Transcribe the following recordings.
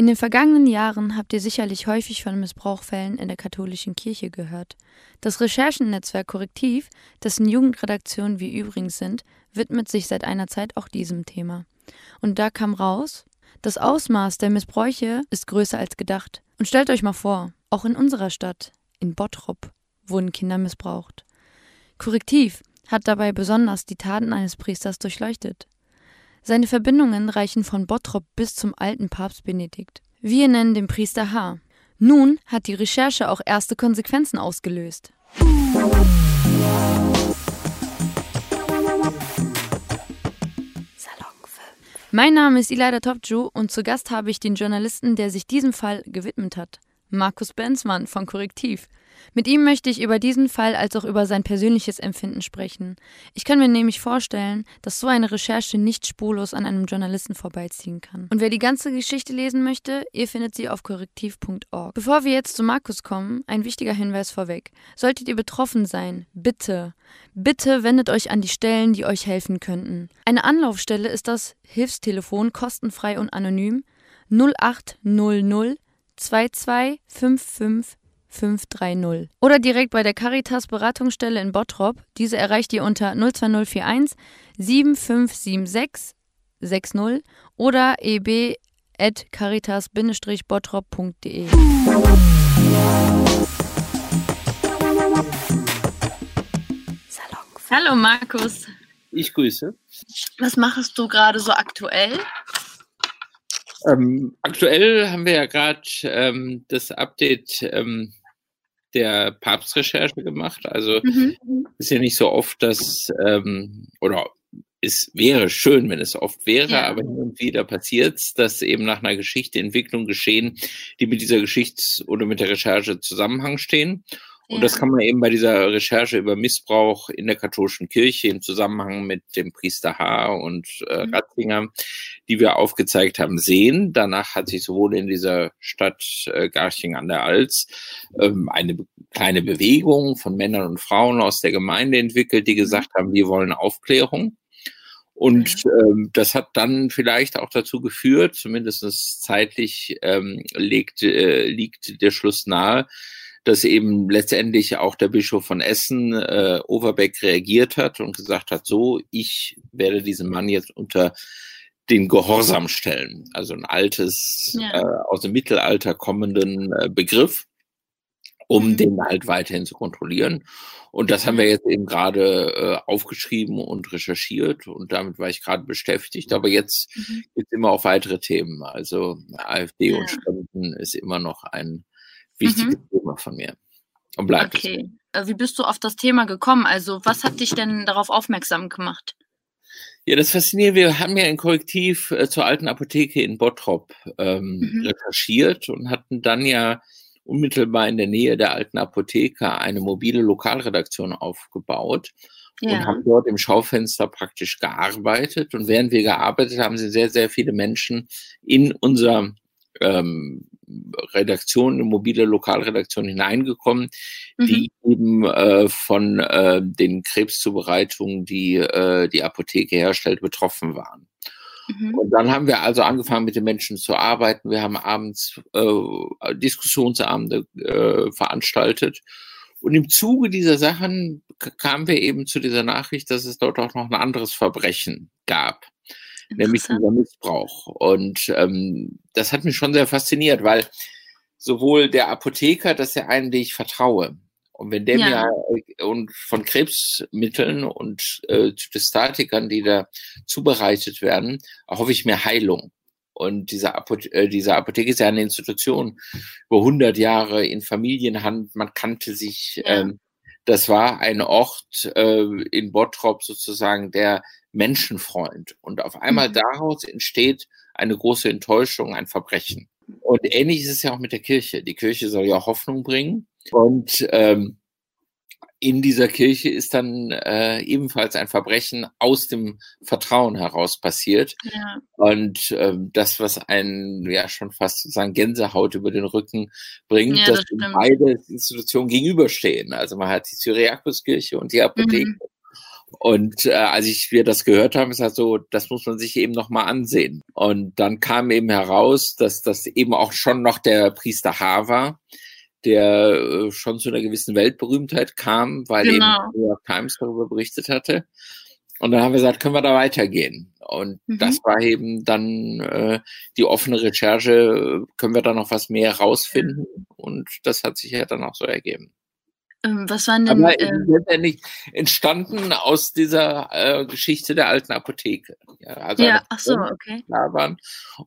In den vergangenen Jahren habt ihr sicherlich häufig von Missbrauchfällen in der katholischen Kirche gehört. Das Recherchennetzwerk Korrektiv, dessen Jugendredaktionen wir übrigens sind, widmet sich seit einer Zeit auch diesem Thema. Und da kam raus, das Ausmaß der Missbräuche ist größer als gedacht. Und stellt euch mal vor, auch in unserer Stadt, in Bottrop, wurden Kinder missbraucht. Korrektiv hat dabei besonders die Taten eines Priesters durchleuchtet. Seine Verbindungen reichen von Bottrop bis zum alten Papst Benedikt. Wir nennen den Priester H. Nun hat die Recherche auch erste Konsequenzen ausgelöst. Mein Name ist Ilaida Topju und zu Gast habe ich den Journalisten, der sich diesem Fall gewidmet hat, Markus Benzmann von Korrektiv. Mit ihm möchte ich über diesen Fall als auch über sein persönliches Empfinden sprechen. Ich kann mir nämlich vorstellen, dass so eine Recherche nicht spurlos an einem Journalisten vorbeiziehen kann. Und wer die ganze Geschichte lesen möchte, ihr findet sie auf korrektiv.org. Bevor wir jetzt zu Markus kommen, ein wichtiger Hinweis vorweg. Solltet ihr betroffen sein, bitte, bitte wendet euch an die Stellen, die euch helfen könnten. Eine Anlaufstelle ist das Hilfstelefon kostenfrei und anonym 0800 2255 530. Oder direkt bei der Caritas Beratungsstelle in Bottrop. Diese erreicht ihr unter 02041 7576 60 oder eb.caritas-bottrop.de. Hallo Markus. Ich grüße. Was machst du gerade so aktuell? Ähm, aktuell haben wir ja gerade ähm, das Update ähm, der Papstrecherche gemacht. Also mhm. ist ja nicht so oft, dass, ähm, oder es wäre schön, wenn es oft wäre, ja. aber hin und wieder passiert es, dass eben nach einer Geschichte Entwicklungen geschehen, die mit dieser Geschichts- oder mit der Recherche Zusammenhang stehen. Und das kann man eben bei dieser Recherche über Missbrauch in der katholischen Kirche im Zusammenhang mit dem Priester H. und äh, mhm. Ratzinger, die wir aufgezeigt haben, sehen. Danach hat sich sowohl in dieser Stadt äh, Garching an der Alz ähm, eine kleine Bewegung von Männern und Frauen aus der Gemeinde entwickelt, die mhm. gesagt haben, wir wollen Aufklärung. Und ähm, das hat dann vielleicht auch dazu geführt, zumindest zeitlich ähm, legt, äh, liegt der Schluss nahe, dass eben letztendlich auch der Bischof von Essen, äh, Overbeck, reagiert hat und gesagt hat, so, ich werde diesen Mann jetzt unter den Gehorsam stellen. Also ein altes, ja. äh, aus dem Mittelalter kommenden äh, Begriff, um mhm. den halt weiterhin zu kontrollieren. Und das haben wir jetzt eben gerade äh, aufgeschrieben und recherchiert und damit war ich gerade beschäftigt. Aber jetzt mhm. geht es immer auf weitere Themen. Also AfD ja. und Spenden ist immer noch ein wichtiges mhm. Thema von mir. Und bleibt okay. Es. Äh, wie bist du auf das Thema gekommen? Also, was hat dich denn darauf aufmerksam gemacht? Ja, das fasziniert. Wir haben ja ein Korrektiv äh, zur alten Apotheke in Bottrop ähm, mhm. recherchiert und hatten dann ja unmittelbar in der Nähe der alten Apotheke eine mobile Lokalredaktion aufgebaut ja. und haben dort im Schaufenster praktisch gearbeitet. Und während wir gearbeitet haben, sind sehr, sehr viele Menschen in unser ähm, Redaktion, eine mobile Lokalredaktion hineingekommen, mhm. die eben äh, von äh, den Krebszubereitungen, die äh, die Apotheke herstellt, betroffen waren. Mhm. Und dann haben wir also angefangen, mit den Menschen zu arbeiten. Wir haben abends äh, Diskussionsabende äh, veranstaltet. Und im Zuge dieser Sachen kamen wir eben zu dieser Nachricht, dass es dort auch noch ein anderes Verbrechen gab nämlich dieser Missbrauch. Und ähm, das hat mich schon sehr fasziniert, weil sowohl der Apotheker, dass er einen, den ich vertraue, und wenn der ja. mir äh, und von Krebsmitteln und äh, Zytostatikern, die da zubereitet werden, hoffe ich mir Heilung. Und diese, Apothe äh, diese Apotheke ist ja eine Institution über 100 Jahre in Familienhand. Man kannte sich. Ja. Ähm, das war ein Ort äh, in Bottrop sozusagen, der Menschenfreund. Und auf einmal mhm. daraus entsteht eine große Enttäuschung, ein Verbrechen. Und ähnlich ist es ja auch mit der Kirche. Die Kirche soll ja Hoffnung bringen. Und ähm, in dieser Kirche ist dann äh, ebenfalls ein Verbrechen aus dem Vertrauen heraus passiert. Ja. Und ähm, das, was einen ja schon fast sozusagen Gänsehaut über den Rücken bringt, ja, das dass beide Institutionen gegenüberstehen. Also man hat die Syriakuskirche und die Apotheke. Mhm. Und äh, als ich wir das gehört haben, ist halt so, das muss man sich eben noch mal ansehen. Und dann kam eben heraus, dass das eben auch schon noch der Priester H. war, der äh, schon zu einer gewissen Weltberühmtheit kam, weil genau. eben New York Times darüber berichtet hatte. Und dann haben wir gesagt, können wir da weitergehen? Und mhm. das war eben dann äh, die offene Recherche, können wir da noch was mehr rausfinden? Und das hat sich ja dann auch so ergeben. Ähm, was waren denn? Aber äh, letztendlich entstanden aus dieser äh, Geschichte der alten Apotheke. Ja, also ja ach so, okay. Waren.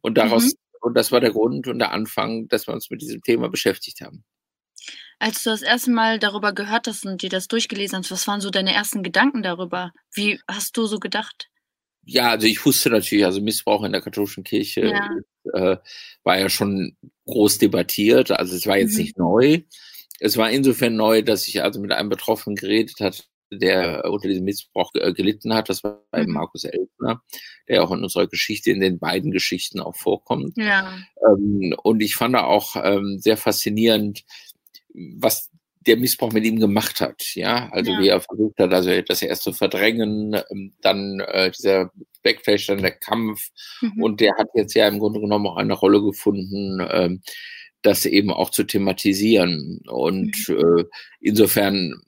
Und daraus, mhm. und das war der Grund und der Anfang, dass wir uns mit diesem Thema beschäftigt haben. Als du das erste Mal darüber gehört hast und dir das durchgelesen hast, was waren so deine ersten Gedanken darüber? Wie hast du so gedacht? Ja, also ich wusste natürlich, also Missbrauch in der katholischen Kirche ja. Äh, war ja schon groß debattiert. Also es war jetzt mhm. nicht neu. Es war insofern neu, dass ich also mit einem Betroffenen geredet hat, der unter diesem Missbrauch gelitten hat. Das war mhm. Markus Elfner, der auch in unserer Geschichte, in den beiden Geschichten auch vorkommt. Ja. Ähm, und ich fand auch ähm, sehr faszinierend, was der Missbrauch mit ihm gemacht hat. Ja, also ja. wie er versucht hat, also das erst zu verdrängen, ähm, dann äh, dieser Backflash, dann der Kampf. Mhm. Und der hat jetzt ja im Grunde genommen auch eine Rolle gefunden, ähm, das eben auch zu thematisieren. Und mhm. äh, insofern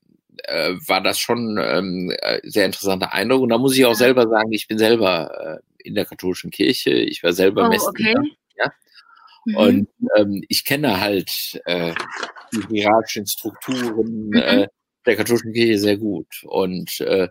äh, war das schon ähm, äh, sehr interessanter Eindruck. Und da muss ich auch selber sagen, ich bin selber äh, in der katholischen Kirche, ich war selber oh, Messdiener. Okay. Ja? Mhm. Und ähm, ich kenne halt äh, die hierarchischen Strukturen mhm. äh, der katholischen Kirche sehr gut. Und äh,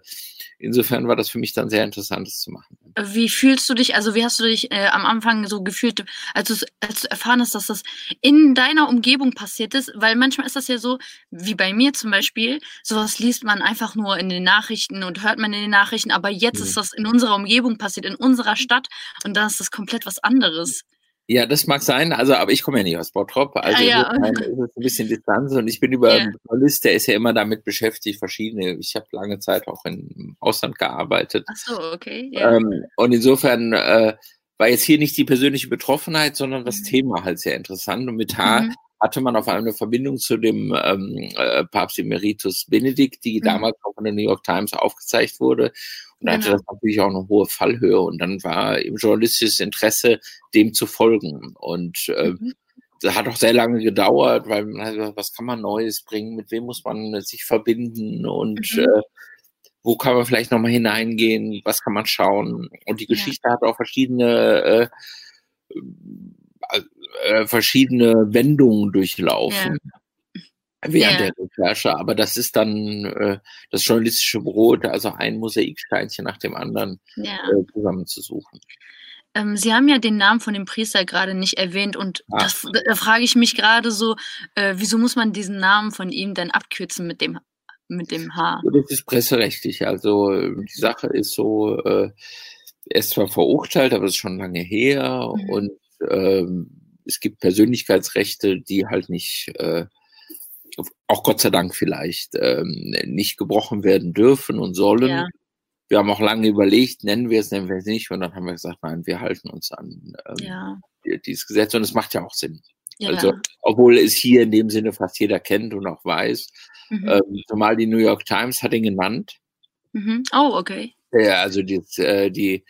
insofern war das für mich dann sehr interessant, das zu machen. Wie fühlst du dich, also wie hast du dich äh, am Anfang so gefühlt, als du, als du erfahren hast, dass das in deiner Umgebung passiert ist? Weil manchmal ist das ja so, wie bei mir zum Beispiel, sowas liest man einfach nur in den Nachrichten und hört man in den Nachrichten, aber jetzt mhm. ist das in unserer Umgebung passiert, in unserer Stadt und dann ist das komplett was anderes. Ja, das mag sein, also aber ich komme ja nicht aus Bottrop, also ah, ja. ist ein bisschen Distanz und ich bin über ja. Journalist, der ist ja immer damit beschäftigt, verschiedene, ich habe lange Zeit auch im Ausland gearbeitet. Ach so, okay. Ja. Ähm, und insofern äh, war jetzt hier nicht die persönliche Betroffenheit, sondern das mhm. Thema halt sehr interessant und mit H mhm. Hatte man auf einmal eine Verbindung zu dem ähm, äh, Papst Emeritus Benedikt, die mhm. damals auch von der New York Times aufgezeigt wurde und genau. hatte das natürlich auch eine hohe Fallhöhe. Und dann war eben journalistisches Interesse, dem zu folgen. Und äh, mhm. das hat auch sehr lange gedauert, weil man hat gesagt, was kann man Neues bringen, mit wem muss man sich verbinden und mhm. äh, wo kann man vielleicht nochmal hineingehen, was kann man schauen. Und die Geschichte ja. hat auch verschiedene äh, äh, verschiedene Wendungen durchlaufen. Ja während yeah. der Recherche. Aber das ist dann äh, das journalistische Brot, also ein Mosaiksteinchen nach dem anderen yeah. äh, zusammenzusuchen. Ähm, Sie haben ja den Namen von dem Priester gerade nicht erwähnt und ah. das, da frage ich mich gerade so, äh, wieso muss man diesen Namen von ihm dann abkürzen mit dem mit dem H? Das ist presserechtlich. Also die Sache ist so, äh, er ist zwar verurteilt, aber es ist schon lange her mhm. und es gibt Persönlichkeitsrechte, die halt nicht äh, auch Gott sei Dank vielleicht ähm, nicht gebrochen werden dürfen und sollen. Ja. Wir haben auch lange überlegt, nennen wir es, nennen wir es nicht. Und dann haben wir gesagt, nein, wir halten uns an ähm, ja. dieses Gesetz. Und es macht ja auch Sinn. Ja. Also, obwohl es hier in dem Sinne fast jeder kennt und auch weiß. Mhm. Ähm, zumal die New York Times hat ihn genannt. Mhm. Oh, okay. Ja, also die, äh, die,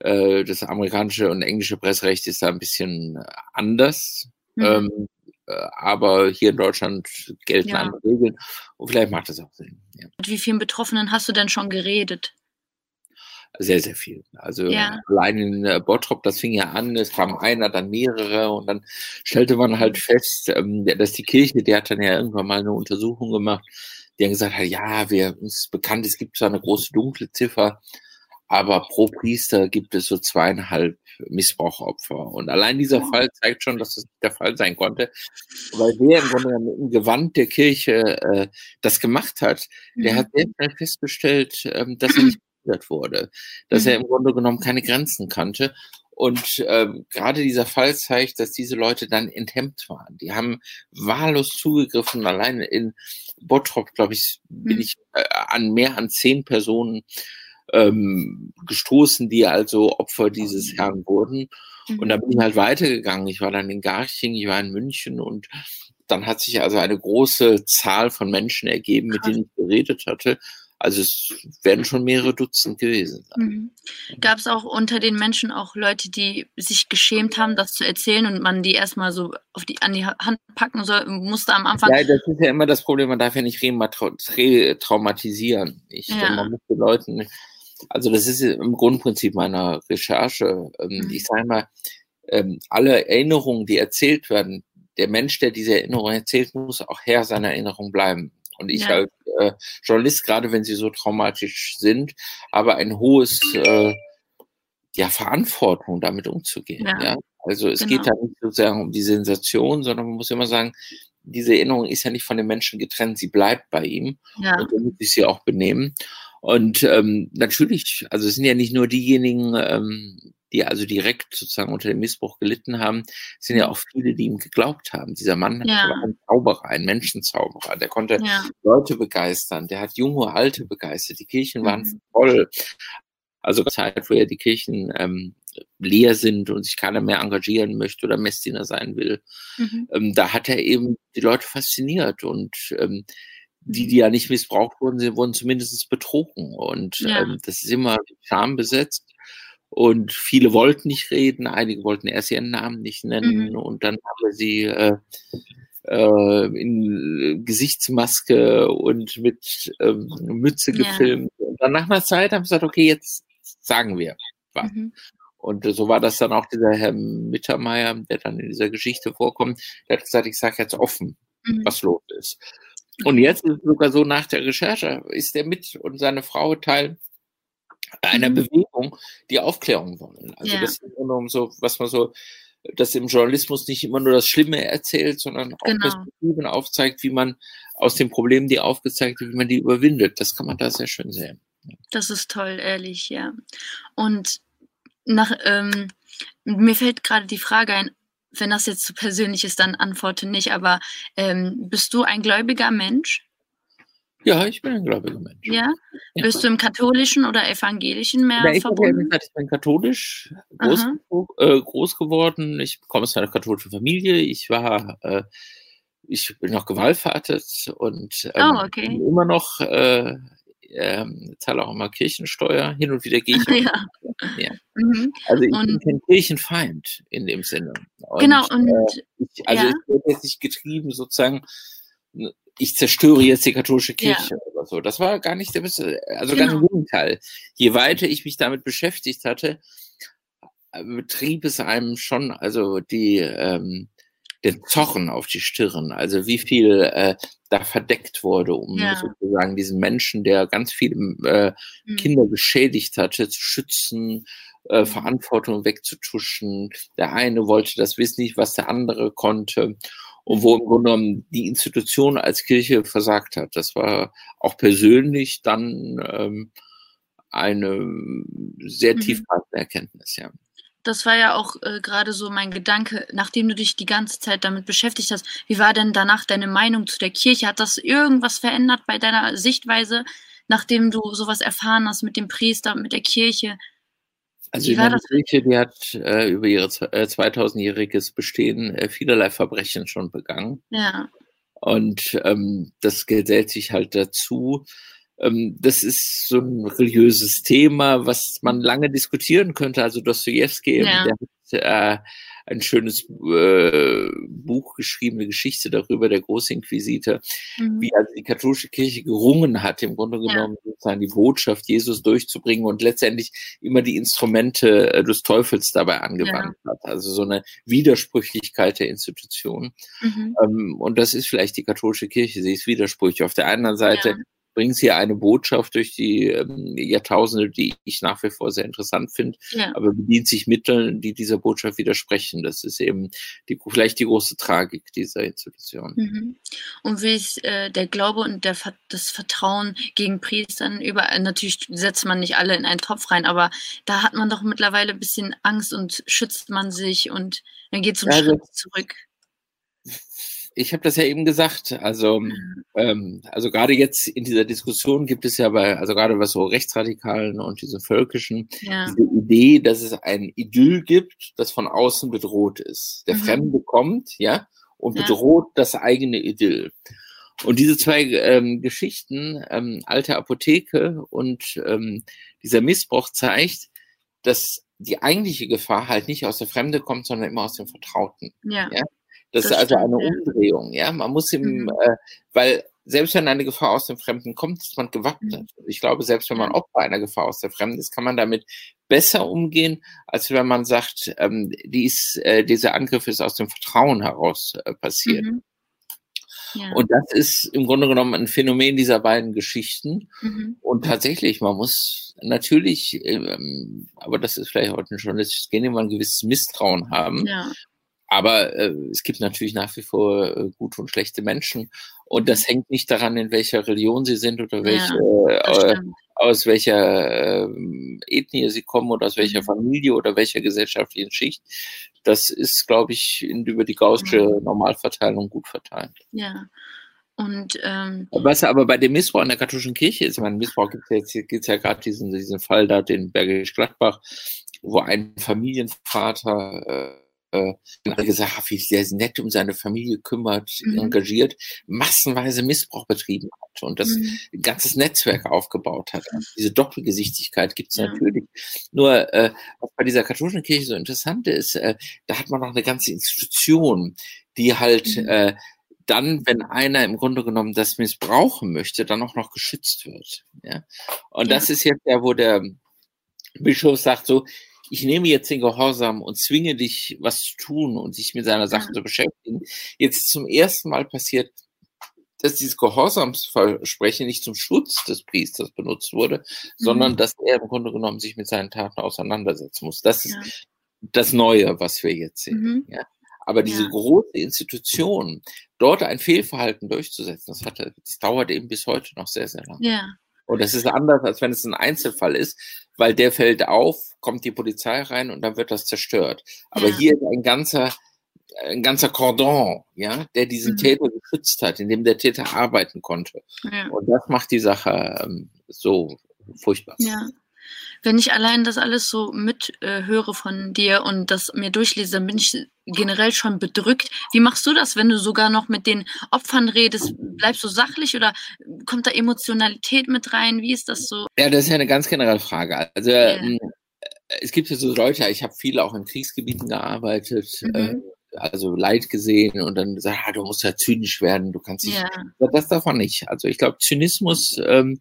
das amerikanische und englische Presserecht ist da ein bisschen anders. Mhm. Ähm, äh, aber hier in Deutschland gelten ja. andere Regeln und vielleicht macht das auch Sinn. Ja. Mit wie vielen Betroffenen hast du denn schon geredet? Sehr, sehr viel. Also ja. allein in äh, Bottrop, das fing ja an, es kam einer, dann mehrere und dann stellte man halt fest, ähm, dass die Kirche, die hat dann ja irgendwann mal eine Untersuchung gemacht, die haben gesagt, ja, wir, uns ist bekannt, es gibt zwar eine große dunkle Ziffer, aber pro Priester gibt es so zweieinhalb Missbrauchopfer. Und allein dieser Fall zeigt schon, dass das nicht der Fall sein konnte, weil der im Grunde im Gewand der Kirche äh, das gemacht hat. Der mhm. hat sehr schnell festgestellt, ähm, dass er nicht behindert wurde, dass mhm. er im Grunde genommen keine Grenzen kannte. Und ähm, gerade dieser Fall zeigt, dass diese Leute dann enthemmt waren. Die haben wahllos zugegriffen. Allein in Bottrop, glaube ich, bin mhm. ich äh, an mehr an zehn Personen ähm, gestoßen, die also Opfer dieses Herrn wurden. Und mhm. da bin ich halt weitergegangen. Ich war dann in Garching, ich war in München und dann hat sich also eine große Zahl von Menschen ergeben, mit denen ich geredet hatte. Also es werden schon mehrere Dutzend gewesen sein. Mhm. Gab es auch unter den Menschen auch Leute, die sich geschämt haben, das zu erzählen und man die erstmal so auf die, an die Hand packen soll, musste am Anfang? Ja, das ist ja immer das Problem, man darf ja nicht retraumatisieren. Ich, ja. Man muss den Leuten, also das ist im Grundprinzip meiner Recherche. Ähm, mhm. Ich sage mal, ähm, alle Erinnerungen, die erzählt werden, der Mensch, der diese Erinnerung erzählt, muss auch Herr seiner Erinnerung bleiben. Und ich ja. als äh, Journalist, gerade wenn sie so traumatisch sind, aber ein hohes äh, ja, Verantwortung, damit umzugehen. Ja. ja? Also es genau. geht da nicht sozusagen um die Sensation, sondern man muss immer sagen, diese Erinnerung ist ja nicht von dem Menschen getrennt, sie bleibt bei ihm ja. und damit muss sie auch benehmen. Und ähm, natürlich, also es sind ja nicht nur diejenigen, ähm, die also direkt sozusagen unter dem Missbrauch gelitten haben, sind ja auch viele, die ihm geglaubt haben. Dieser Mann ja. war ein Zauberer, ein Menschenzauberer. Der konnte ja. Leute begeistern, der hat junge, alte begeistert. Die Kirchen waren mhm. voll. Also Zeit, wo ja die Kirchen ähm, leer sind und sich keiner mehr engagieren möchte oder Messdiener sein will, mhm. ähm, da hat er eben die Leute fasziniert und ähm, die, die ja nicht missbraucht wurden, sie wurden zumindest betrogen. Und ja. ähm, das ist immer schambesetzt. Und viele wollten nicht reden, einige wollten erst ihren Namen nicht nennen mhm. und dann haben wir sie äh, äh, in Gesichtsmaske und mit ähm, Mütze ja. gefilmt. Und dann nach einer Zeit haben sie gesagt, okay, jetzt sagen wir was. Mhm. Und so war das dann auch dieser Herr Mittermeier, der dann in dieser Geschichte vorkommt, der hat gesagt, ich sage jetzt offen, mhm. was los ist. Und jetzt ist es sogar so, nach der Recherche ist er mit und seine Frau Teil einer mhm. Bewegung, die Aufklärung wollen. Also ja. das ist immer nur so, was man so, dass im Journalismus nicht immer nur das Schlimme erzählt, sondern auch genau. Perspektiven aufzeigt, wie man aus den Problemen, die aufgezeigt werden, wie man die überwindet. Das kann man da sehr schön sehen. Das ist toll, ehrlich, ja. Und nach, ähm, mir fällt gerade die Frage ein, wenn das jetzt zu persönlich ist, dann antworte nicht, aber ähm, bist du ein gläubiger Mensch? Ja, ich bin ein gläubiger Mensch. Ja? ja. Bist du im katholischen oder evangelischen mehr ja, ich verbunden? ich bin katholisch groß, äh, groß, geworden. Ich komme aus einer katholischen Familie. Ich war, äh, ich bin noch gewallfahrtet und ähm, oh, okay. immer noch äh, ähm, zahle auch immer Kirchensteuer. Hin und wieder gehe ich. ja. ja. Mhm. Also ich und, bin kein Kirchenfeind in dem Sinne. Und, genau. Und äh, ich, also ja. ich werde jetzt nicht getrieben sozusagen ich zerstöre jetzt die katholische Kirche ja. oder so. Das war gar nicht der beste, also genau. ganz im Gegenteil. Je weiter ich mich damit beschäftigt hatte, betrieb es einem schon, also die, ähm, den Zochen auf die Stirn, also wie viel äh, da verdeckt wurde, um ja. sozusagen diesen Menschen, der ganz viele äh, mhm. Kinder geschädigt hatte, zu schützen, äh, mhm. Verantwortung wegzutuschen. Der eine wollte das wissen nicht, was der andere konnte und wo im Grunde genommen die Institution als Kirche versagt hat. Das war auch persönlich dann ähm, eine sehr mhm. tiefgreifende Erkenntnis, ja. Das war ja auch äh, gerade so mein Gedanke, nachdem du dich die ganze Zeit damit beschäftigt hast. Wie war denn danach deine Meinung zu der Kirche? Hat das irgendwas verändert bei deiner Sichtweise, nachdem du sowas erfahren hast mit dem Priester, mit der Kirche? Also die Kirche, die hat äh, über ihr äh, 2000-jähriges Bestehen äh, vielerlei Verbrechen schon begangen. Ja. Und ähm, das gesellt sich halt dazu. Ähm, das ist so ein religiöses Thema, was man lange diskutieren könnte. Also Dostoevsky, ja. der hat äh, ein schönes äh, Buch geschrieben, eine Geschichte darüber, der Großinquisitor, mhm. wie also die katholische Kirche gerungen hat, im Grunde genommen ja. sozusagen die Botschaft Jesus durchzubringen und letztendlich immer die Instrumente äh, des Teufels dabei angewandt ja. hat. Also so eine Widersprüchlichkeit der Institution. Mhm. Ähm, und das ist vielleicht die katholische Kirche, sie ist widersprüchlich. Auf der einen Seite ja bringen sie eine Botschaft durch die ähm, Jahrtausende, die ich nach wie vor sehr interessant finde, ja. aber bedient sich Mitteln, die dieser Botschaft widersprechen. Das ist eben die, vielleicht die große Tragik dieser Institution. Mhm. Und wie ist äh, der Glaube und der, das Vertrauen gegen Priestern überall, natürlich setzt man nicht alle in einen Topf rein, aber da hat man doch mittlerweile ein bisschen Angst und schützt man sich und dann geht es einen ja, Schritt zurück ich habe das ja eben gesagt. Also, ähm, also gerade jetzt in dieser Diskussion gibt es ja bei, also gerade was so Rechtsradikalen und diese Völkischen, ja. diese Idee, dass es ein Idyll gibt, das von außen bedroht ist. Der mhm. Fremde kommt, ja, und bedroht ja. das eigene Idyll. Und diese zwei ähm, Geschichten, ähm, alte Apotheke und ähm, dieser Missbrauch zeigt, dass die eigentliche Gefahr halt nicht aus der Fremde kommt, sondern immer aus dem Vertrauten. Ja. ja? Das, das, ist also eine. Umdrehung. Ja, man muss im, mhm. äh, weil selbst wenn eine Gefahr aus dem Fremden kommt, ist man gewappnet. Mhm. Ich glaube, selbst wenn man Opfer einer Gefahr aus der Fremden ist, kann man damit besser umgehen, als wenn man sagt, ähm, dies, äh, dieser Angriff ist aus dem Vertrauen heraus äh, passiert. Mhm. Ja. Und das ist im Grunde genommen ein Phänomen dieser beiden Geschichten. Mhm. Und tatsächlich, man muss natürlich, ähm, aber das ist vielleicht heute schon, es gehen immer ein gewisses Misstrauen haben. Ja. Aber äh, es gibt natürlich nach wie vor äh, gute und schlechte Menschen. Und das hängt nicht daran, in welcher Religion sie sind oder welche, ja, äh, aus welcher äh, Ethnie sie kommen oder aus welcher mhm. Familie oder welcher gesellschaftlichen Schicht. Das ist, glaube ich, in, über die gaussische mhm. Normalverteilung gut verteilt. Ja. Und, ähm, Was aber bei dem Missbrauch in der katholischen Kirche ist, ich meine, Missbrauch gibt es ja, gibt's ja gerade diesen, diesen Fall da, den Bergisch Gladbach, wo ein Familienvater äh, gesagt, wie sehr nett um seine Familie kümmert, mhm. engagiert, massenweise Missbrauch betrieben hat und das mhm. ein ganzes Netzwerk aufgebaut hat. Also diese Doppelgesichtigkeit gibt es ja. natürlich. Nur, äh, was bei dieser katholischen Kirche so interessant ist, äh, da hat man noch eine ganze Institution, die halt mhm. äh, dann, wenn einer im Grunde genommen das missbrauchen möchte, dann auch noch geschützt wird. Ja? Und ja. das ist jetzt ja, wo der Bischof sagt so, ich nehme jetzt den Gehorsam und zwinge dich, was zu tun und sich mit seiner Sache zu beschäftigen. Jetzt zum ersten Mal passiert, dass dieses Gehorsamsversprechen nicht zum Schutz des Priesters benutzt wurde, mhm. sondern dass er im Grunde genommen sich mit seinen Taten auseinandersetzen muss. Das ist ja. das Neue, was wir jetzt sehen. Mhm. Ja? Aber diese ja. große Institution, dort ein Fehlverhalten durchzusetzen, das, hatte, das dauert eben bis heute noch sehr, sehr lange. Ja. Und das ist anders, als wenn es ein Einzelfall ist, weil der fällt auf, kommt die Polizei rein und dann wird das zerstört. Aber ja. hier ist ein ganzer, ein ganzer Cordon, ja, der diesen mhm. Täter geschützt hat, in dem der Täter arbeiten konnte. Ja. Und das macht die Sache ähm, so furchtbar. Ja. Wenn ich allein das alles so mithöre äh, von dir und das mir durchlese, dann bin ich generell schon bedrückt. Wie machst du das, wenn du sogar noch mit den Opfern redest? Bleibst du sachlich oder kommt da Emotionalität mit rein? Wie ist das so? Ja, das ist ja eine ganz generelle Frage. Also ja. ähm, es gibt ja so Leute, ich habe viele auch in Kriegsgebieten gearbeitet. Mhm. Äh, also Leid gesehen und dann gesagt, ah, du musst ja zynisch werden, du kannst nicht. Ja. Das darf man nicht. Also ich glaube, Zynismus ähm,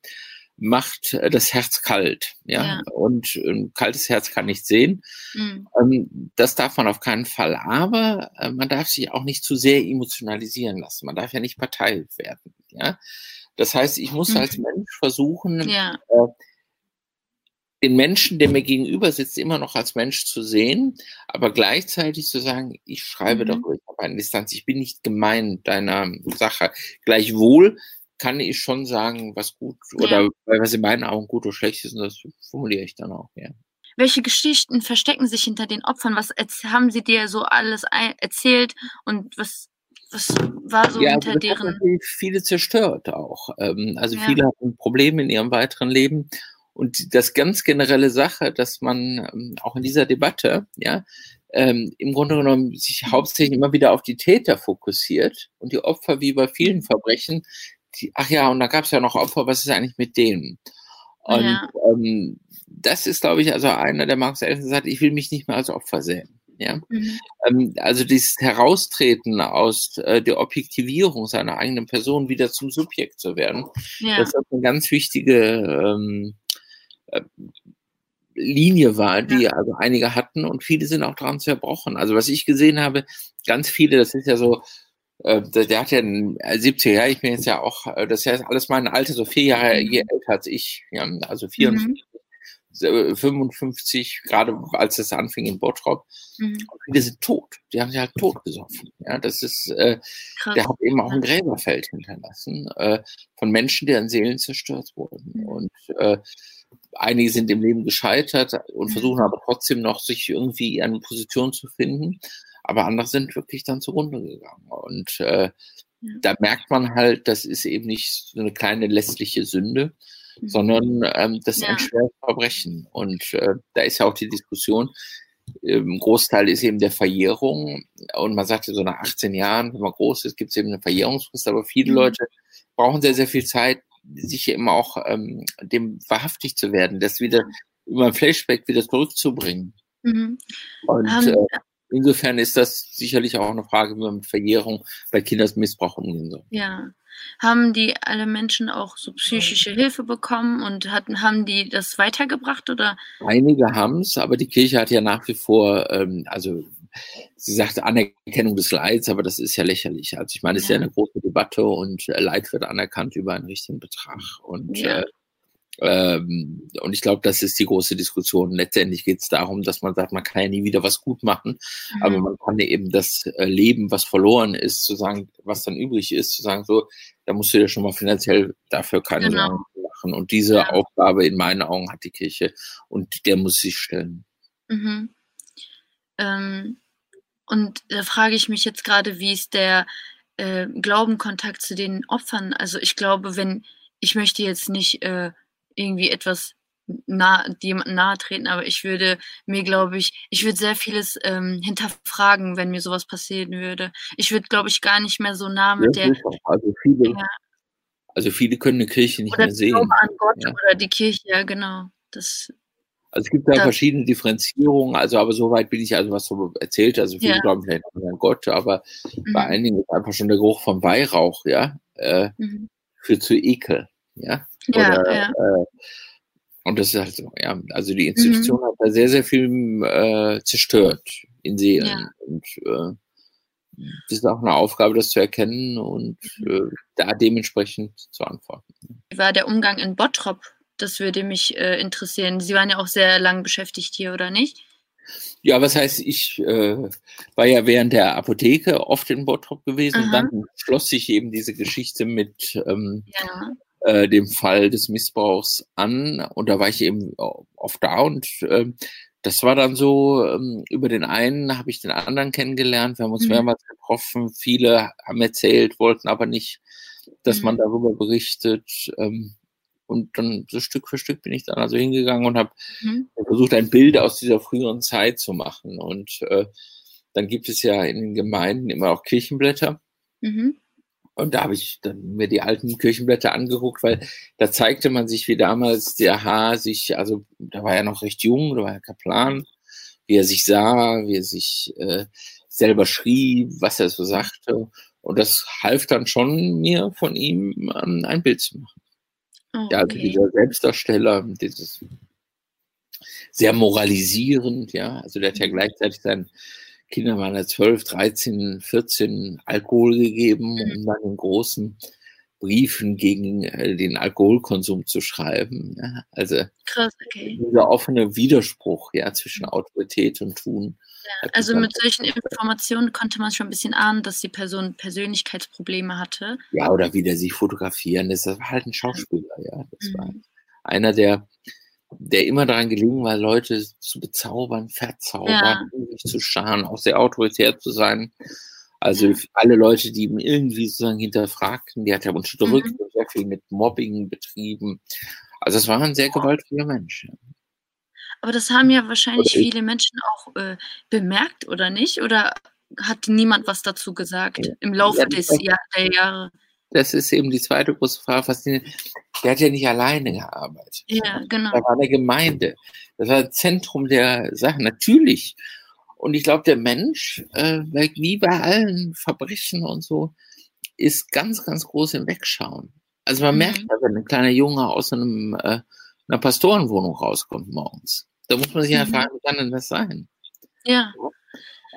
macht äh, das Herz kalt. Ja? ja. Und ein kaltes Herz kann nicht sehen. Mhm. Ähm, das darf man auf keinen Fall. Aber äh, man darf sich auch nicht zu sehr emotionalisieren lassen. Man darf ja nicht parteiisch werden. Ja? Das heißt, ich muss mhm. als Mensch versuchen, ja. äh, den Menschen, der mir gegenüber sitzt, immer noch als Mensch zu sehen, aber gleichzeitig zu sagen, ich schreibe mhm. darüber, ich habe eine Distanz, ich bin nicht gemein deiner Sache. Gleichwohl kann ich schon sagen, was gut oder ja. was in meinen Augen gut oder schlecht ist, und das formuliere ich dann auch, ja. Welche Geschichten verstecken sich hinter den Opfern? Was haben sie dir so alles erzählt und was, was war so ja, hinter also deren? Viele zerstört auch. Ähm, also ja. viele hatten Probleme in ihrem weiteren Leben. Und das ganz generelle Sache, dass man ähm, auch in dieser Debatte, ja, ähm, im Grunde genommen sich hauptsächlich immer wieder auf die Täter fokussiert und die Opfer wie bei vielen Verbrechen die, ach ja, und da gab es ja noch Opfer, was ist eigentlich mit denen? Und ja. ähm, das ist, glaube ich, also einer der Marx Eltern sagt, ich will mich nicht mehr als Opfer sehen. Ja? Mhm. Ähm, also dieses Heraustreten aus äh, der Objektivierung seiner eigenen Person wieder zum Subjekt zu werden, ja. das ist eine ganz wichtige ähm, äh, Linie war, die ja. also einige hatten und viele sind auch daran zerbrochen. Also was ich gesehen habe, ganz viele, das ist ja so äh, der, hat ja 70er Jahre, ich bin jetzt ja auch, äh, das ist ja alles mein Alter, so vier Jahre mhm. je älter als ich, ja, also 54, mhm. 55, gerade als es anfing in Bottrop. Mhm. Die sind tot, die haben sich halt tot gesoffen. Ja, das ist, äh, der hat eben auch ein Gräberfeld hinterlassen äh, von Menschen, deren Seelen zerstört wurden. Mhm. Und äh, einige sind im Leben gescheitert und mhm. versuchen aber trotzdem noch, sich irgendwie eine Position zu finden aber andere sind wirklich dann zugrunde gegangen. Und äh, ja. da merkt man halt, das ist eben nicht so eine kleine lässliche Sünde, mhm. sondern ähm, das ist ja. ein schweres Verbrechen. Und äh, da ist ja auch die Diskussion, ein Großteil ist eben der Verjährung. Und man sagte, so nach 18 Jahren, wenn man groß ist, gibt es eben eine Verjährungsfrist. Aber viele mhm. Leute brauchen sehr, sehr viel Zeit, sich eben auch ähm, dem wahrhaftig zu werden, das wieder über ein Flashback wieder zurückzubringen. Mhm. Und ähm, äh, insofern ist das sicherlich auch eine Frage, wie man mit Verjährung bei Kindesmissbrauch umgehen soll. Ja. Haben die alle Menschen auch so psychische Hilfe bekommen und hatten, haben die das weitergebracht oder? Einige haben es, aber die Kirche hat ja nach wie vor, ähm, also sie sagt Anerkennung des Leids, aber das ist ja lächerlich. Also ich meine, es ist ja eine große Debatte und äh, Leid wird anerkannt über einen richtigen Betrag. Und ja. äh, ähm, und ich glaube, das ist die große Diskussion. Letztendlich geht es darum, dass man sagt, man kann ja nie wieder was gut machen, mhm. aber man kann eben das äh, Leben, was verloren ist, zu sagen, was dann übrig ist, zu sagen, so, da musst du ja schon mal finanziell dafür keine genau. Sorgen machen. Und diese ja. Aufgabe in meinen Augen hat die Kirche und der muss sich stellen. Mhm. Ähm, und da frage ich mich jetzt gerade, wie ist der äh, Glaubenkontakt zu den Opfern? Also ich glaube, wenn ich möchte jetzt nicht äh, irgendwie etwas nah, jemandem nahe treten, aber ich würde mir, glaube ich, ich würde sehr vieles ähm, hinterfragen, wenn mir sowas passieren würde. Ich würde, glaube ich, gar nicht mehr so nah mit ja, der. Also viele, ja. also viele können eine Kirche nicht oder mehr sehen. Glaube an Gott ja. oder die Kirche, ja, genau. Das, also es gibt da, da verschiedene Differenzierungen, also aber soweit bin ich, also was du erzählt, also viele glauben vielleicht an Gott, aber mhm. bei einigen ist einfach schon der Geruch vom Weihrauch, ja, äh, mhm. führt zu Ekel, ja. Ja, Oder, ja. Äh, und das ist halt so, ja. Also die Institution mhm. hat da sehr, sehr viel äh, zerstört in Seelen. Ja. Und äh, das ist auch eine Aufgabe, das zu erkennen und mhm. äh, da dementsprechend zu antworten. Wie war der Umgang in Bottrop? Das würde mich äh, interessieren. Sie waren ja auch sehr lang beschäftigt hier, oder nicht? Ja, was heißt, ich äh, war ja während der Apotheke oft in Bottrop gewesen. Aha. Dann schloss sich eben diese Geschichte mit ähm, ja äh, dem Fall des Missbrauchs an und da war ich eben oft da und äh, das war dann so, ähm, über den einen habe ich den anderen kennengelernt, wir haben uns mhm. mehrmals getroffen, viele haben erzählt, wollten aber nicht, dass mhm. man darüber berichtet. Ähm, und dann so Stück für Stück bin ich dann also hingegangen und habe mhm. versucht, ein Bild aus dieser früheren Zeit zu machen. Und äh, dann gibt es ja in den Gemeinden immer auch Kirchenblätter. Mhm. Und da habe ich dann mir die alten Kirchenblätter angeguckt, weil da zeigte man sich, wie damals der Haar sich, also da war er noch recht jung, da war er Kaplan, wie er sich sah, wie er sich äh, selber schrie, was er so sagte. Und das half dann schon mir von ihm ähm, ein Bild zu machen. Okay. Ja, also dieser Selbstdarsteller, dieses sehr moralisierend, ja, also der hat ja mhm. gleichzeitig sein Kinder waren ja 12, 13, 14 Alkohol gegeben, mhm. um dann in großen Briefen gegen äh, den Alkoholkonsum zu schreiben. Ja? Also Krass, okay. dieser offene Widerspruch ja, zwischen mhm. Autorität und Tun. Ja, also mit solchen Informationen konnte man schon ein bisschen ahnen, dass die Person Persönlichkeitsprobleme hatte. Ja, oder wie der sich fotografieren. Das war halt ein Schauspieler, ja. Das mhm. war einer, der der immer daran gelegen war, Leute zu bezaubern, verzaubern, ja. zu scharen, auch sehr autoritär zu sein. Also alle Leute, die ihn irgendwie sozusagen hinterfragten, die hat er unterdrückt mhm. und sehr viel mit Mobbing betrieben. Also es war ein sehr gewaltvoller Mensch. Aber das haben ja wahrscheinlich viele Menschen auch äh, bemerkt, oder nicht? Oder hat niemand was dazu gesagt im Laufe ja, des Jahr, der Jahre? Das ist eben die zweite große Frage, faszinierend. Der hat ja nicht alleine gearbeitet. Ja, genau. Da war eine Gemeinde. Das war das Zentrum der Sachen. Natürlich. Und ich glaube, der Mensch, äh, wie bei allen Verbrechen und so, ist ganz, ganz groß im Wegschauen. Also man mhm. merkt, wenn ein kleiner Junge aus einem, äh, einer Pastorenwohnung rauskommt morgens. Da muss man sich mhm. ja fragen, wie kann denn das sein? Ja.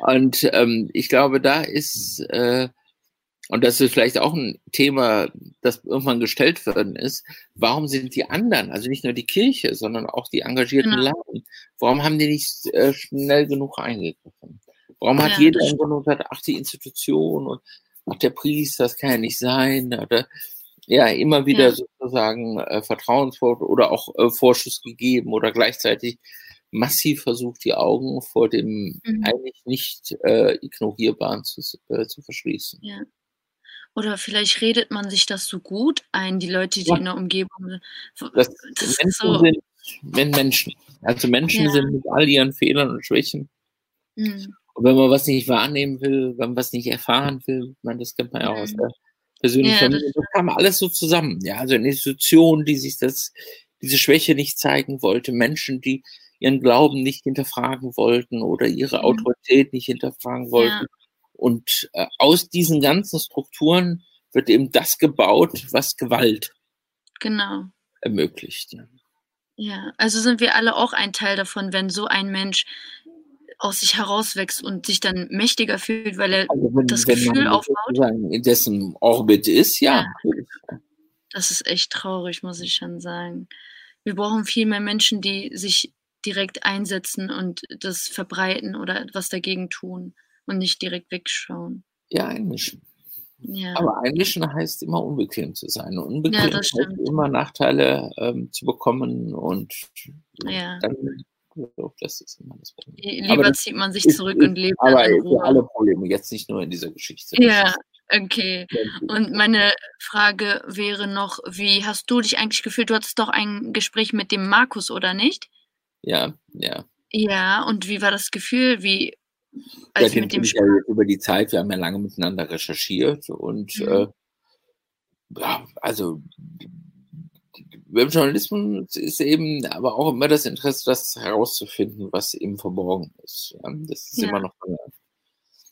Und ähm, ich glaube, da ist äh, und das ist vielleicht auch ein Thema, das irgendwann gestellt worden ist, warum sind die anderen, also nicht nur die Kirche, sondern auch die engagierten genau. Laden, warum haben die nicht äh, schnell genug eingegriffen? Warum ja, hat jeder im Grunde gesagt, ach, die Institution und ach, der Priester, das kann ja nicht sein, oder ja, immer wieder ja. sozusagen äh, Vertrauenswort oder auch äh, Vorschuss gegeben oder gleichzeitig massiv versucht, die Augen vor dem mhm. eigentlich nicht äh, ignorierbaren zu, äh, zu verschließen. Ja. Oder vielleicht redet man sich das so gut ein, die Leute, die ja. in der Umgebung sind. Das, das Menschen so. sind, wenn Menschen. Also Menschen ja. sind mit all ihren Fehlern und Schwächen Mhm. Und wenn man was nicht wahrnehmen will, wenn man was nicht erfahren will, man, das kennt man ja auch aus mhm. der persönlichen ja, Familie, das kam alles so zusammen. Ja, also eine Institution, die sich das, diese Schwäche nicht zeigen wollte, Menschen, die ihren Glauben nicht hinterfragen wollten oder ihre mhm. Autorität nicht hinterfragen wollten. Ja. Und äh, aus diesen ganzen Strukturen wird eben das gebaut, was Gewalt genau. ermöglicht. Ja. ja, also sind wir alle auch ein Teil davon, wenn so ein Mensch aus sich herauswächst und sich dann mächtiger fühlt, weil er also wenn, das wenn Gefühl aufbaut. In dessen Orbit ist, ja. ja. Das ist echt traurig, muss ich schon sagen. Wir brauchen viel mehr Menschen, die sich direkt einsetzen und das verbreiten oder etwas dagegen tun und nicht direkt wegschauen. Ja, einmischen. Ja. Aber einmischen heißt immer unbequem zu sein. Und unbequem ja, heißt immer Nachteile ähm, zu bekommen und ja. dann das ist immer das Problem. Lieber aber zieht man sich zurück ist, und lebt aber in Ruhe. alle Probleme, jetzt nicht nur in dieser Geschichte. Ja, okay. Und meine Frage wäre noch, wie hast du dich eigentlich gefühlt? Du hattest doch ein Gespräch mit dem Markus, oder nicht? Ja, ja. Ja, und wie war das Gefühl? Wie, als ja, mit dem ja über die Zeit, wir haben ja lange miteinander recherchiert und mhm. äh, ja, also beim Journalismus ist eben aber auch immer das Interesse, das herauszufinden, was eben verborgen ist. Ja, das ist ja. immer noch eine,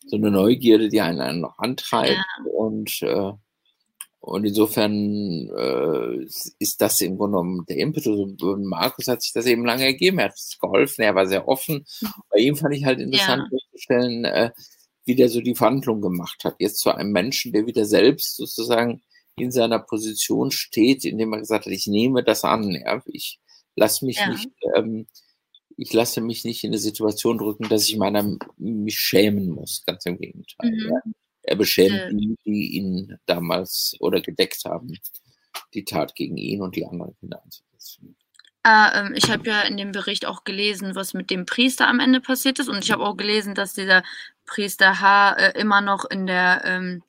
so eine Neugierde, die einen noch antreibt und äh, und insofern äh, ist das im Grunde genommen der Impetus. Und Markus hat sich das eben lange ergeben. Er hat es geholfen, er war sehr offen. Bei ihm fand ich halt interessant. Festzustellen, äh, wie der so die Verhandlung gemacht hat. Jetzt zu einem Menschen, der wieder selbst sozusagen in seiner Position steht, indem er gesagt hat, ich nehme das an. Ja? Ich lasse mich ja. nicht, ähm, ich lasse mich nicht in eine Situation drücken, dass ich meiner mich schämen muss. Ganz im Gegenteil. Mhm. Ja? Er beschämt ja. die, die ihn damals oder gedeckt haben, die Tat gegen ihn und die anderen Kinder einzusetzen. Äh, ich habe ja in dem Bericht auch gelesen, was mit dem Priester am Ende passiert ist. Und ich habe auch gelesen, dass dieser Priester H. Äh, immer noch in der, ähm,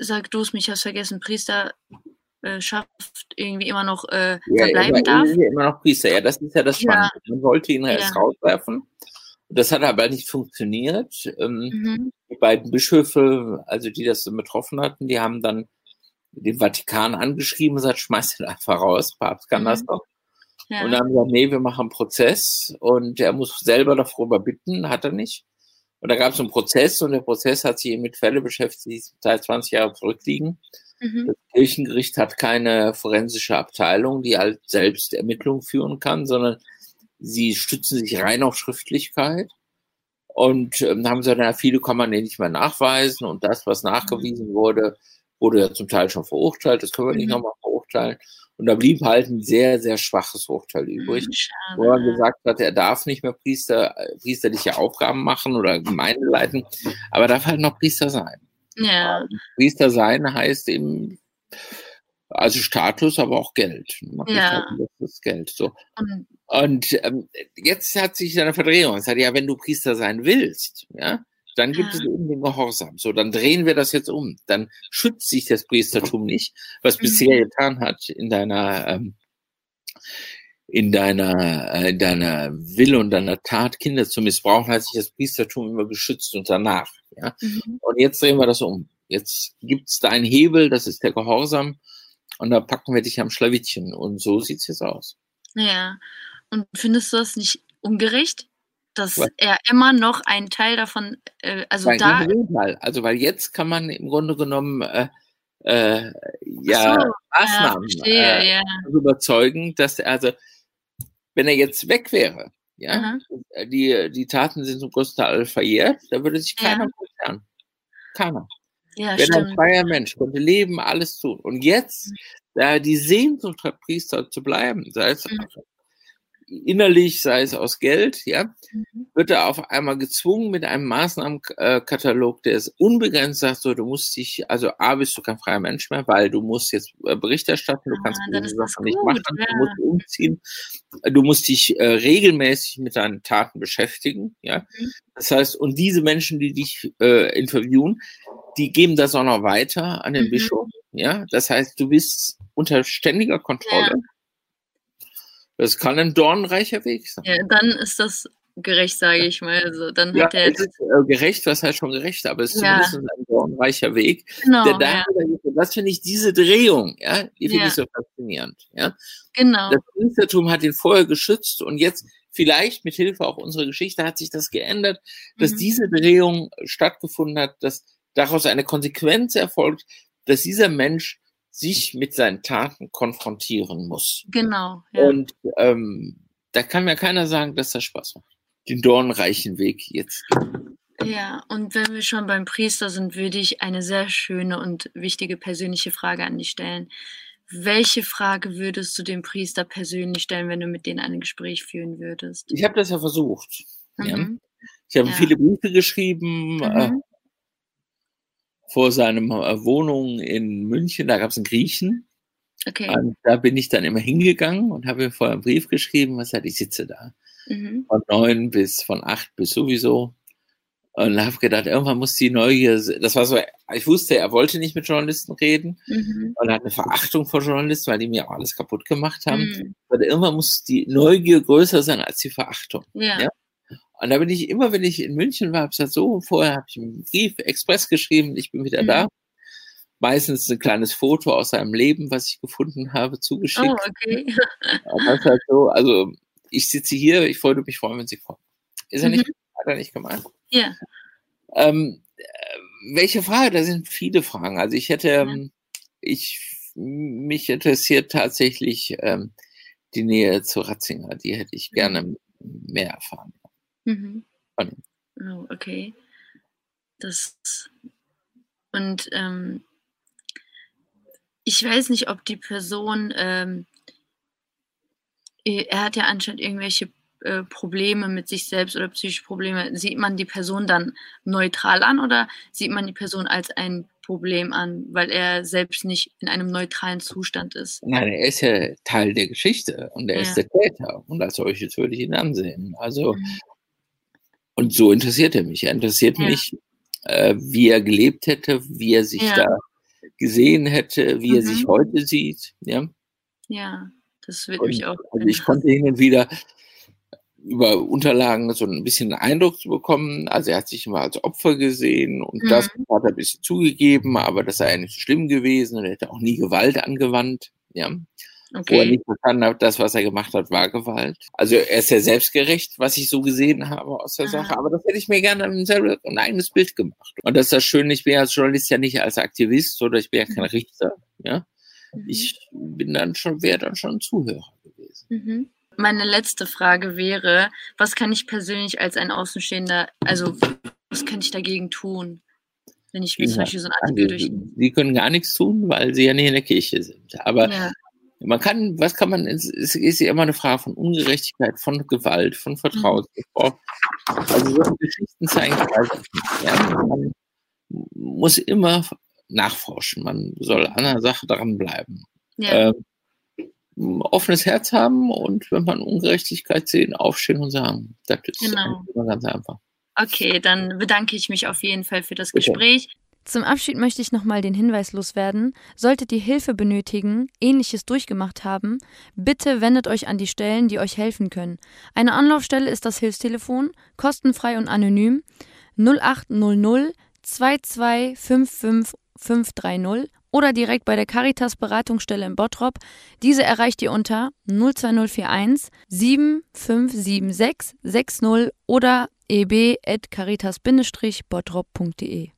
sag du es, mich hast vergessen, Priester äh, schafft, irgendwie immer noch äh, ja, verbleiben darf. Immer noch Priester, ja, das ist ja das Spannende. Ja. Man wollte ihn erst ja. rauswerfen. Das hat aber nicht funktioniert. Ähm, mhm. Die beiden Bischöfe, also die das betroffen hatten, die haben dann den Vatikan angeschrieben und gesagt, schmeiß den einfach raus, Papst kann mhm. das doch. Ja. Und dann haben gesagt, nee, wir machen einen Prozess und er muss selber darüber bitten, hat er nicht. Und da gab es einen Prozess und der Prozess hat sich mit Fälle beschäftigt, die seit 20 Jahren zurückliegen. Mhm. Das Kirchengericht hat keine forensische Abteilung, die halt selbst Ermittlungen führen kann, sondern sie stützen sich rein auf Schriftlichkeit. Und ähm, haben gesagt, na, viele kann man nicht mehr nachweisen. Und das, was nachgewiesen wurde, wurde ja zum Teil schon verurteilt. Das können wir nicht mhm. nochmal verurteilen. Und da blieb halt ein sehr, sehr schwaches Urteil mhm, übrig, Schade. wo er gesagt hat, er darf nicht mehr Priester, priesterliche Aufgaben machen oder Gemeinde leiten, aber darf halt noch Priester sein. Ja. Priester sein heißt eben, also Status, aber auch Geld. Man ja. Halt das Geld. So. Und, und ähm, jetzt hat sich eine Verdrehung. Es hat ja, wenn du Priester sein willst, ja, dann gibt es eben den Gehorsam. So, dann drehen wir das jetzt um. Dann schützt sich das Priestertum nicht, was mhm. bisher getan hat in deiner ähm, in deiner, äh, in deiner Wille und deiner Tat, Kinder zu missbrauchen, hat sich das Priestertum immer geschützt und danach. Ja? Mhm. Und jetzt drehen wir das um. Jetzt gibt es da einen Hebel, das ist der Gehorsam und da packen wir dich am Schlawittchen. Und so sieht es jetzt aus. Ja. Und findest du das nicht ungerecht, dass Was? er immer noch einen Teil davon, äh, also Nein, da. Gegenteil. Also, weil jetzt kann man im Grunde genommen äh, äh, ja so, Maßnahmen ja, verstehe, äh, ja. überzeugen, dass er, also, wenn er jetzt weg wäre, ja, die, die Taten sind zum größten Teil verjährt, da würde sich keiner beschweren. Keiner. Ja, Wenn stimmt. ein freier Mensch konnte leben, alles tun. Und jetzt, da die Sehnsucht hat, Priester zu bleiben, sei es mhm innerlich, sei es aus Geld, ja, mhm. wird er auf einmal gezwungen mit einem Maßnahmenkatalog, der es unbegrenzt sagt, so, du musst dich, also A, bist du kein freier Mensch mehr, weil du musst jetzt äh, Bericht erstatten, du ah, kannst diese Sachen nicht machen, ja. du musst umziehen, du musst dich äh, regelmäßig mit deinen Taten beschäftigen, ja. Mhm. Das heißt, und diese Menschen, die dich äh, interviewen, die geben das auch noch weiter an den mhm. Bischof, ja. Das heißt, du bist unter ständiger Kontrolle. Ja das kann ein dornreicher Weg sein. Ja, dann ist das gerecht, sage ich mal. Also dann ja, hat er es ist äh, gerecht, was heißt schon gerecht, aber es ist ja. zumindest ein dornreicher Weg. Genau, der da, ja. Das finde ich, diese Drehung, ja, die finde ja. ich so faszinierend. Ja. Genau. Das Priestertum hat ihn vorher geschützt und jetzt vielleicht mit Hilfe auch unserer Geschichte hat sich das geändert, dass mhm. diese Drehung stattgefunden hat, dass daraus eine Konsequenz erfolgt, dass dieser Mensch sich mit seinen Taten konfrontieren muss. Genau. Ja. Und ähm, da kann mir keiner sagen, dass das Spaß macht. Den dornreichen Weg jetzt. Ja, und wenn wir schon beim Priester sind, würde ich eine sehr schöne und wichtige persönliche Frage an dich stellen. Welche Frage würdest du dem Priester persönlich stellen, wenn du mit denen ein Gespräch führen würdest? Ich habe das ja versucht. Mhm. Ja. Ich habe ja. viele Briefe geschrieben. Mhm. Vor seinem äh, Wohnung in München, da gab es einen Griechen. Okay. Und da bin ich dann immer hingegangen und habe ihm vorher einen Brief geschrieben, was hat, ich sitze da. Mhm. Von neun bis, von acht bis sowieso. Und habe gedacht, irgendwann muss die Neugier, das war so, ich wusste, er wollte nicht mit Journalisten reden mhm. und hat eine Verachtung vor Journalisten, weil die mir auch alles kaputt gemacht haben. Mhm. Aber irgendwann muss die Neugier größer sein als die Verachtung. Ja. ja? Und da bin ich immer, wenn ich in München war, habe ich gesagt, so, vorher habe ich einen Brief, Express geschrieben, ich bin wieder mhm. da. Meistens ein kleines Foto aus seinem Leben, was ich gefunden habe, zugeschickt. Oh, okay. Das halt so, also ich sitze hier, ich würde mich freuen, wenn Sie kommen. Ist er mhm. nicht, hat er nicht gemeint? Ja. Ähm, welche Frage? Da sind viele Fragen. Also ich hätte, ja. Ähm, ich, mich interessiert tatsächlich ähm, die Nähe zu Ratzinger. Die hätte ich gerne mhm. mehr erfahren. Mhm. Oh, okay. Das und ähm, ich weiß nicht, ob die Person, ähm, er hat ja anscheinend irgendwelche äh, Probleme mit sich selbst oder psychische Probleme. Sieht man die Person dann neutral an oder sieht man die Person als ein Problem an, weil er selbst nicht in einem neutralen Zustand ist? Nein, er ist ja Teil der Geschichte und er ja. ist der Täter und als solches würde ich ihn ansehen. Also mhm. Und so interessiert er mich. Er interessiert ja. mich, äh, wie er gelebt hätte, wie er sich ja. da gesehen hätte, wie mhm. er sich mhm. heute sieht. Ja, ja das wird mich auch. Also ich konnte hin und wieder über Unterlagen so ein bisschen Eindruck zu bekommen. Also er hat sich immer als Opfer gesehen und mhm. das hat er ein bisschen zugegeben, aber das sei ja nicht so schlimm gewesen und er hätte auch nie Gewalt angewandt. Ja. Okay. Wo er nicht verstanden hat, das, was er gemacht hat, war Gewalt. Also er ist ja selbstgerecht, was ich so gesehen habe aus der ah. Sache. Aber das hätte ich mir gerne ein eigenes Bild gemacht. Und das ist das Schöne, ich bin als Journalist ja nicht als Aktivist oder ich bin ja kein mhm. Richter. Ja? Mhm. Ich bin dann schon, wäre dann schon ein Zuhörer gewesen. Mhm. Meine letzte Frage wäre, was kann ich persönlich als ein Außenstehender, also was könnte ich dagegen tun? wenn ich mir ja, zum Beispiel so ein Artikel also, durch. Sie können gar nichts tun, weil sie ja nicht in der Kirche sind. Aber ja. Man kann, was kann man, es ist ja immer eine Frage von Ungerechtigkeit, von Gewalt, von Vertrauensmissbrauch. Also solche Geschichten zeigen ja, man muss immer nachforschen. Man soll an der Sache dranbleiben. Ja. Ähm, offenes Herz haben und wenn man Ungerechtigkeit sehen, aufstehen und sagen. Das ist genau. ganz einfach. Okay, dann bedanke ich mich auf jeden Fall für das Bitte. Zum Abschied möchte ich nochmal den Hinweis loswerden. Solltet ihr Hilfe benötigen, ähnliches durchgemacht haben, bitte wendet euch an die Stellen, die euch helfen können. Eine Anlaufstelle ist das Hilfstelefon, kostenfrei und anonym 0800 2255 530 oder direkt bei der Caritas Beratungsstelle in Bottrop. Diese erreicht ihr unter 02041 7576 60 oder eb.caritas-bottrop.de.